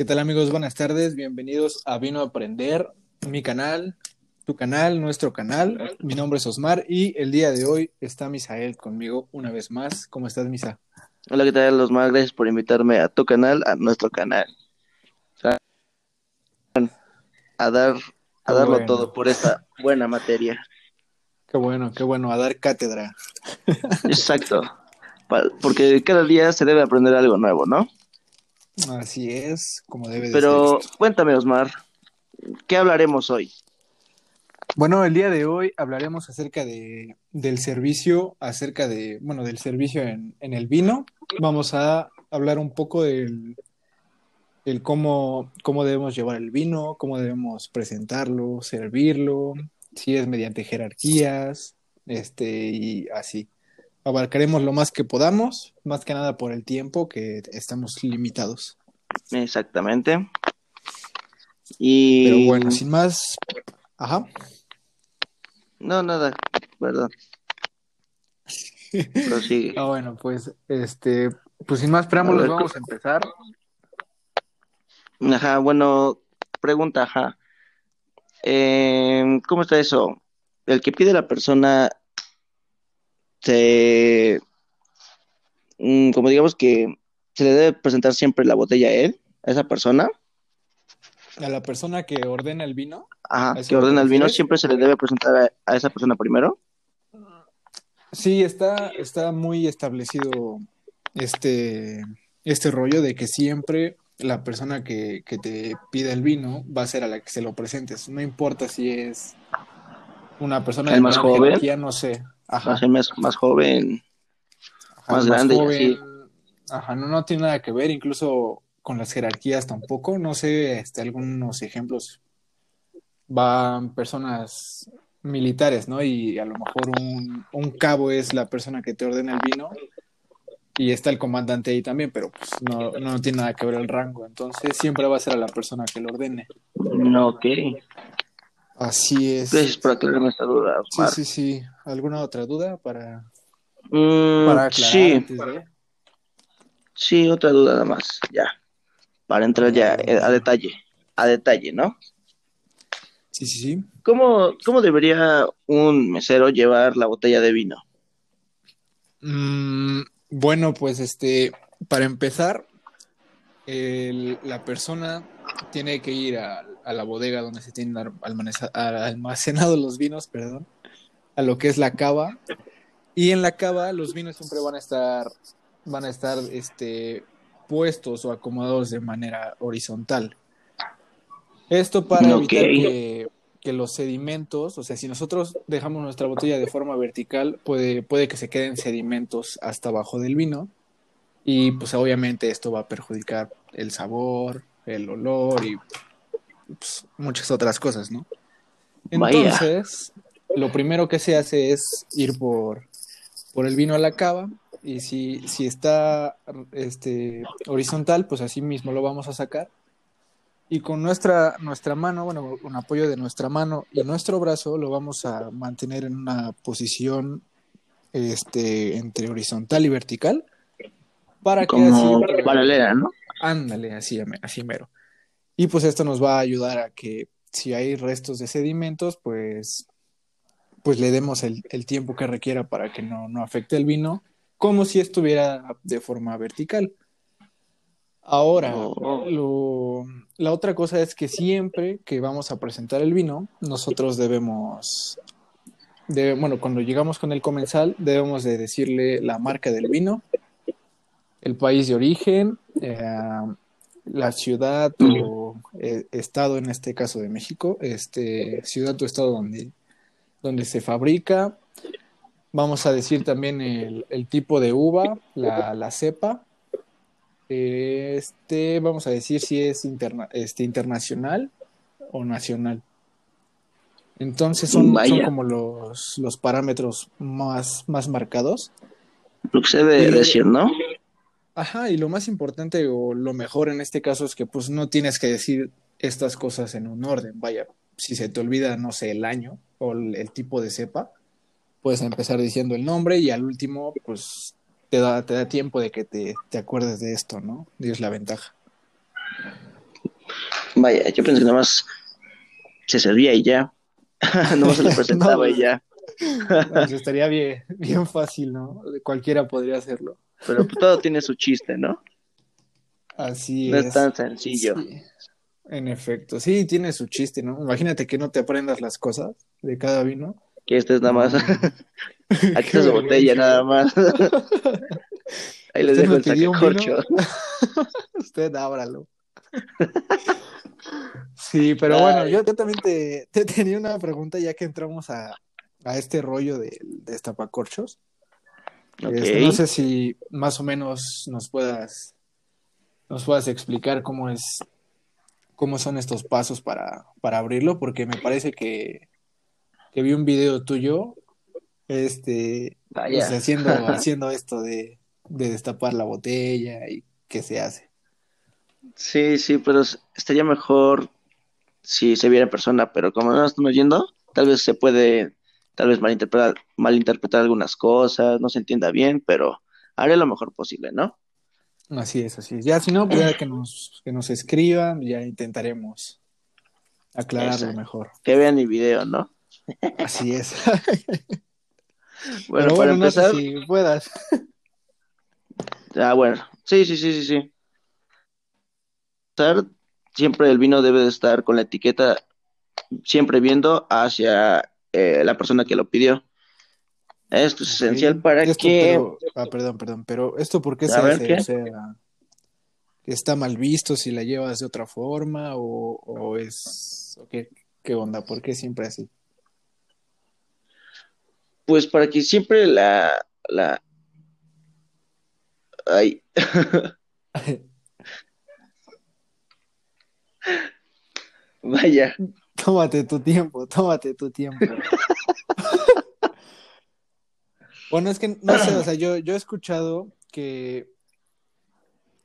¿Qué tal amigos? Buenas tardes, bienvenidos a Vino a Aprender, mi canal, tu canal, nuestro canal. Mi nombre es Osmar y el día de hoy está Misael conmigo una vez más. ¿Cómo estás, Misa? Hola, ¿qué tal Osmar? Gracias por invitarme a tu canal, a nuestro canal. A dar, a darlo bueno. todo por esta buena materia. Qué bueno, qué bueno, a dar cátedra. Exacto. Porque cada día se debe aprender algo nuevo, ¿no? Así es, como debe de Pero ser. cuéntame, Osmar, ¿qué hablaremos hoy? Bueno, el día de hoy hablaremos acerca de, del servicio, acerca de, bueno, del servicio en, en el vino. Vamos a hablar un poco del el cómo, cómo debemos llevar el vino, cómo debemos presentarlo, servirlo, si es mediante jerarquías, este, y así. Abarcaremos lo más que podamos, más que nada por el tiempo que estamos limitados. Exactamente. Y... Pero bueno, sin más, ajá. No, nada, perdón. Prosigue. Ah, bueno, pues, este, pues sin más preámbulos, ver, vamos a empezar. Ajá, bueno, pregunta, ajá. Eh, ¿cómo está eso? El que pide la persona se, mm, como digamos que se le debe presentar siempre la botella a él, a esa persona, A la persona que ordena el vino, ajá, ¿A eso que ordena el vino, siempre se le debe presentar a, a esa persona primero. sí, está, está muy establecido este, este rollo de que siempre la persona que, que te pide el vino va a ser a la que se lo presentes. No importa si es una persona El más joven. jerarquía, no sé. Ajá. Más, más, más joven, Ajá, más grande y joven. así. Ajá, no, no tiene nada que ver, incluso con las jerarquías tampoco. No sé, este, algunos ejemplos. Van personas militares, ¿no? Y a lo mejor un, un cabo es la persona que te ordena el vino y está el comandante ahí también, pero pues no, no tiene nada que ver el rango. Entonces siempre va a ser a la persona que lo ordene. No, ok. Así es. Gracias por aclararme esta duda, Sí, sí, sí. ¿Alguna otra duda para, Mm, para aclarar sí, antes de? sí, otra duda nada más, ya. Para entrar ya a detalle, a detalle, ¿no? Sí, sí, sí. ¿Cómo, cómo debería un mesero llevar la botella de vino? Mm, bueno, pues este, para empezar, el- la persona tiene que ir a, a la bodega donde se tienen ar- almaneza- a- almacenados los vinos, perdón, a lo que es la cava. Y en la cava los vinos siempre van a estar, van a estar este, puestos o acomodados de manera horizontal. Esto para evitar que, que los sedimentos, o sea, si nosotros dejamos nuestra botella de forma vertical, puede, puede que se queden sedimentos hasta abajo del vino y pues obviamente esto va a perjudicar el sabor, el olor y pues, muchas otras cosas, ¿no? Vaya. Lo primero que se hace es ir por, por el vino a la cava y si, si está este, horizontal, pues así mismo lo vamos a sacar. Y con nuestra, nuestra mano, bueno, un apoyo de nuestra mano y nuestro brazo lo vamos a mantener en una posición este, entre horizontal y vertical para que Como así, paralela, ¿no? ándale, así, así mero. Y pues esto nos va a ayudar a que si hay restos de sedimentos, pues, pues le demos el, el tiempo que requiera para que no, no afecte el vino, como si estuviera de forma vertical. Ahora, Oh. lo- la otra cosa es que siempre que vamos a presentar el vino, nosotros debemos, de, bueno, cuando llegamos con el comensal, debemos de decirle la marca del vino, el país de origen, eh, la ciudad o eh, estado, en este caso de México, este, ciudad o estado donde, donde se fabrica. Vamos a decir también el, el tipo de uva, la, la cepa. Este, vamos a decir si es interna- este, internacional o nacional. Entonces son, como los, los parámetros más, más marcados. Lo que se debe Y- decir, ¿no? Ajá, y lo más importante o lo mejor en este caso es que pues no tienes que decir estas cosas en un orden. Vaya, si se te olvida, no sé, el año o el, el tipo de cepa, puedes empezar diciendo el nombre y al último, pues te da, te da tiempo de que te, te acuerdes de esto, ¿no? Y es la ventaja. Vaya, yo pensé que nada más se servía y ya. no se le presentaba y ya. Pues estaría bien, bien fácil, ¿no? Cualquiera podría hacerlo. Pero pues, todo tiene su chiste, ¿no? Así No es. es tan sencillo. Sí, En efecto, sí, tiene su chiste, ¿no? Imagínate que no te aprendas las cosas de cada vino. Que este es nada más. Aquí Qué está su botella, nada más. Ahí les dejo el sacacorchos. Usted ábralo. Sí, pero Ay. bueno, yo, yo también te, te tenía una pregunta ya que entramos a, a este rollo de, de destapacorchos. Ok. Este, no sé si más o menos nos puedas, nos puedas explicar cómo es, cómo son estos pasos para, para abrirlo, porque me parece que, que vi un video tuyo, este, pues, haciendo, haciendo esto de, de destapar la botella y qué se hace. Sí, sí, pero es- estaría mejor si se viera en persona, pero como no estamos yendo, tal vez se puede, tal vez malinterpretar, malinterpretar algunas cosas, no se entienda bien, pero haré lo mejor posible, ¿no? Así es, así es. Ya si no, pues ya que nos, que nos escriban, ya intentaremos aclararlo Exacto. mejor. Que vean mi video, ¿no? Así es. Bueno, Pero bueno, no sé empezar, si puedas. ah, bueno, sí, sí, sí, sí, sí. Siempre el vino debe de estar con la etiqueta, siempre viendo hacia eh, la persona que lo pidió. Esto es esencial Ok. para Esto, que... pero- ah, perdón, perdón, pero ¿esto por qué se hace? ¿qué? O sea, ¿está mal visto si la llevas de otra forma o, o es... o qué, qué onda? ¿Por qué siempre así? Pues para que siempre la, la, ay, vaya, Tómate tu tiempo, tómate tu tiempo. Bueno, es que no sé, o sea, yo, yo he escuchado que,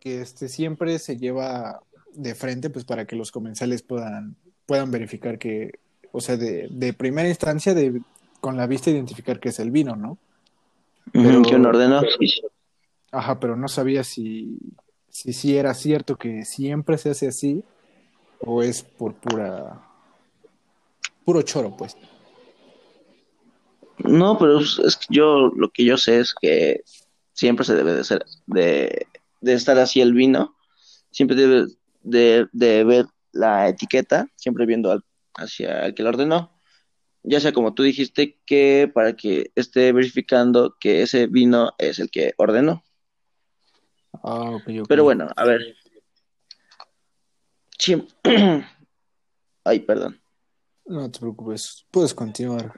que este siempre se lleva de frente, pues para que los comensales puedan, puedan verificar que, o sea, de, de primera instancia, de, con la vista identificar que es el vino, ¿no? Pero- que uno ordenó. Ajá, pero no sabía si, si, sí era cierto que siempre se hace así o es por pura, puro choro, pues. No, pero es que yo lo que yo sé es que siempre se debe de ser, de, de estar así el vino, siempre debe de, de ver la etiqueta, siempre viendo al- hacia el que lo ordenó. Ya sea como tú dijiste, que para que esté verificando que ese vino es el que ordenó. Ah. Pero bueno, a ver. Siem- Ay, perdón. No te preocupes, puedes continuar.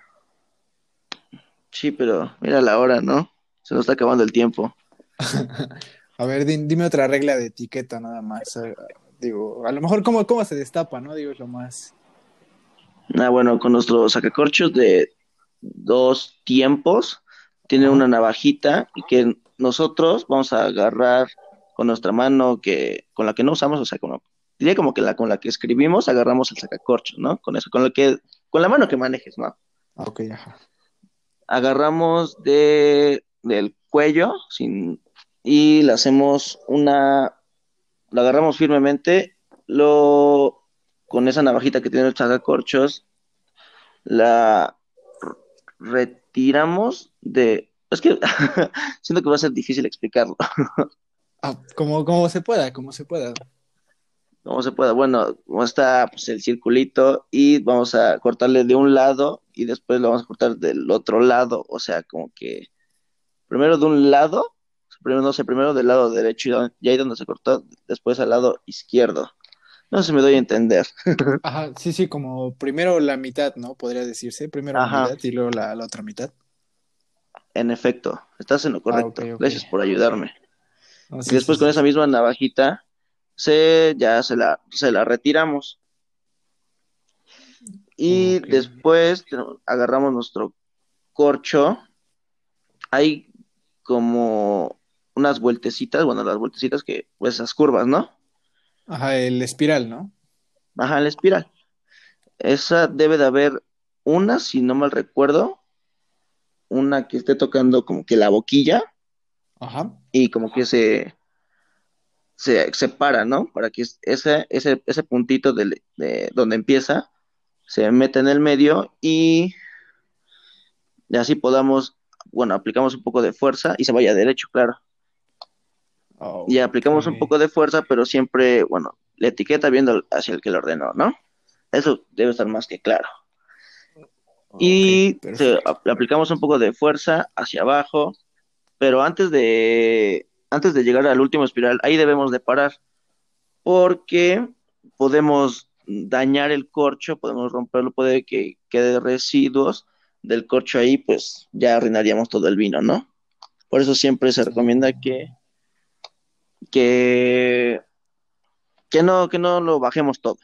Sí, pero mira la hora, ¿no? Se nos está acabando el tiempo. A ver, di- dime otra regla de etiqueta nada más. eh, digo, a lo mejor cómo, cómo se destapa, ¿no? Digo, es lo más... Ah, bueno, con nuestros sacacorchos de dos tiempos, tiene una navajita y que nosotros vamos a agarrar con nuestra mano que con la que no usamos, o sea, como diría como que la con la que escribimos agarramos el sacacorchos, ¿no? Con eso, con lo que con la mano que manejes, ¿no? Ah, ok, ajá. Agarramos de, del cuello y le hacemos una, lo agarramos firmemente, lo, con esa navajita que tiene el sacacorchos, la retiramos de, es que siento que va a ser difícil explicarlo, Ah, como, como se pueda, como se pueda. Cómo se puede, bueno, como está pues, el circulito y vamos a cortarle de un lado y después lo vamos a cortar del otro lado, o sea, como que primero de un lado, primero no sé, primero del lado derecho y, ahí donde se cortó, después al lado izquierdo. No sé si me doy a entender. Ajá, sí, sí, como primero la mitad, ¿no? Podría decirse. Primero Ajá. la mitad y luego la, la otra mitad. En efecto, estás en lo correcto. ok, ok. Gracias por ayudarme. No, Y después sí, con esa misma navajita, se, ya se la, se la retiramos. Y después agarramos nuestro corcho. Hay como unas vueltecitas, bueno, las vueltecitas que, pues esas curvas, ¿no? Ajá, el espiral, ¿no? Ajá, la espiral. Esa debe de haber una, si no mal recuerdo, una que esté tocando como que la boquilla Ajá. y como que se, se separa, ¿no? Para que ese, ese, ese puntito de, donde empieza se meta en el medio y, así podamos, bueno, aplicamos un poco de fuerza y se vaya derecho, claro. y aplicamos un poco de fuerza, pero siempre, bueno, la etiqueta viendo hacia el que lo ordenó, ¿no? Eso debe estar más que claro. y aplicamos un poco de fuerza hacia abajo, pero antes de, antes de llegar al último espiral, ahí debemos de parar, porque podemos dañar el corcho, podemos romperlo, puede que quede residuos del corcho ahí, pues ya arruinaríamos todo el vino, ¿no? Por eso siempre se recomienda que, que, que, no, que no lo bajemos todo.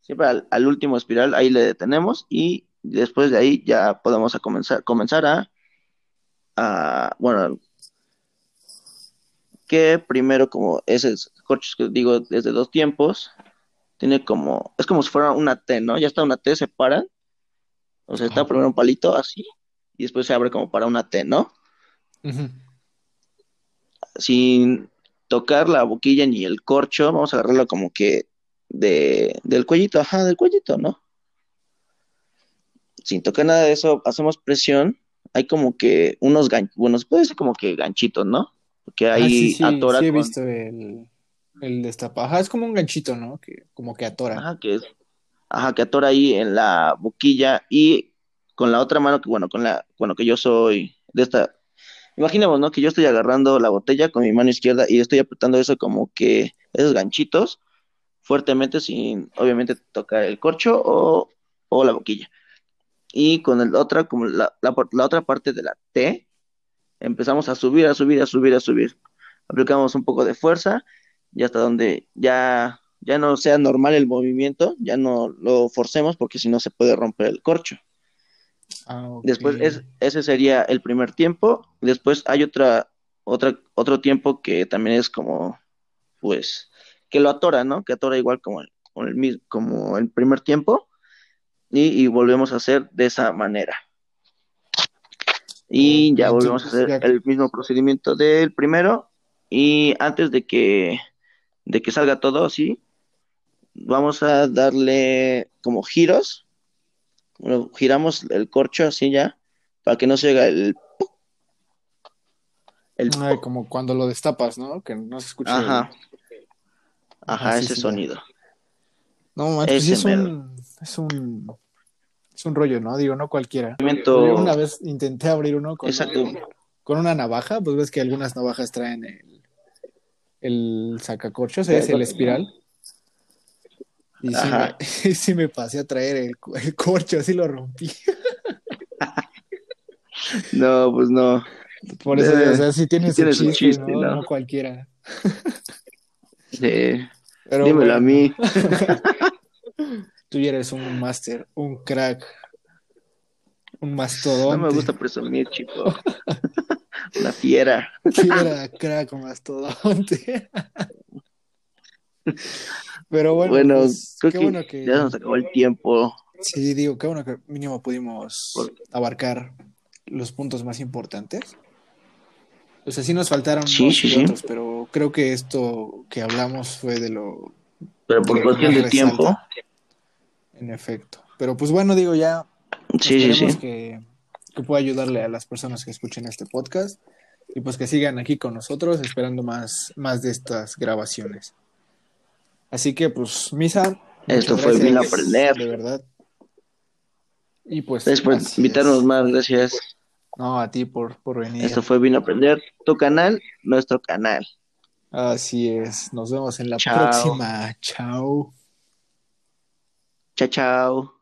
Siempre al, último espiral, ahí le detenemos y después de ahí ya podemos comenzar, comenzar a, a, bueno, que primero como ese corcho que digo desde dos tiempos, tiene como, es como si fuera una T, ¿no? Ya está una T, se para, o sea, está primero un palito así, y después se abre como para una T, ¿no? Sin tocar la boquilla ni el corcho, vamos a agarrarlo como que de, del cuellito, ajá, del cuellito, ¿no? Sin tocar nada de eso, hacemos presión, hay como que unos ganchos, bueno, puede ser como que ganchitos, ¿no? Porque ahí ah, sí, sí, he visto el, el destapa. es como un ganchito, ¿no? Que como que atora. Ajá, que es. Ajá, que atora ahí en la boquilla y con la otra mano, que bueno, con la, bueno, que yo soy de esta. Imaginemos, ¿no? Que yo estoy agarrando la botella con mi mano izquierda y estoy apretando eso como que esos ganchitos fuertemente sin, obviamente, tocar el corcho o, o la boquilla. Y con el otra, como la, la, la otra parte de la T, empezamos a subir, a subir, a subir, a subir. Aplicamos un poco de fuerza y hasta donde ya, ya no sea normal el movimiento, ya no lo forcemos porque si no se puede romper el corcho. Ah, Después, es, ese sería el primer tiempo. Después hay otra, otra, otro tiempo que también es como, pues, que lo atora, ¿no? Que atora igual como el, como el, como el primer tiempo. Y, y, volvemos a hacer de esa manera. Y ya volvemos a hacer el mismo procedimiento del primero. Y antes de que de que salga todo así, vamos a darle como giros. giramos el corcho así ya, para que no se haga el... el como cuando lo destapas, ¿no? Que no se escucha. Ajá. Ajá, ese sonido. No, man, pues es un, es un es un rollo, ¿no? Digo, no cualquiera. una vez intenté abrir uno con, con una navaja, pues ves que algunas navajas traen el, el sacacorchos, es el espiral. Y sí, me, pasé a traer el, corcho, así lo rompí. no, pues no. Por eso, o sea, sí tienes, un chiste, ¿no? ¿no? cualquiera. sí. Dímelo a mí. Tú ya eres un máster, un crack, un mastodonte. No me gusta presumir, chico. La fiera. Fiera, crack, mastodonte. Pero bueno, bueno pues, qué bueno que ya nos acabó el tiempo. Sí, digo, qué bueno que mínimo pudimos abarcar los puntos más importantes. O sea, sí nos faltaron sí, sí, otros, pero creo que esto que hablamos fue de lo. Pero por cuestión de tiempo. En efecto. Pero pues bueno, digo, ya. Sí, sí, sí. Que, que pueda ayudarle a las personas que escuchen este podcast y pues que sigan aquí con nosotros esperando más, más de estas grabaciones. Así que pues, Misa. Esto fue bien aprender. De verdad. Y pues. Después invitarnos más, gracias. No, a ti por, por venir. Esto fue bien aprender. Tu canal, nuestro canal. Así es. Nos vemos en la próxima. Chao. Chao, chao.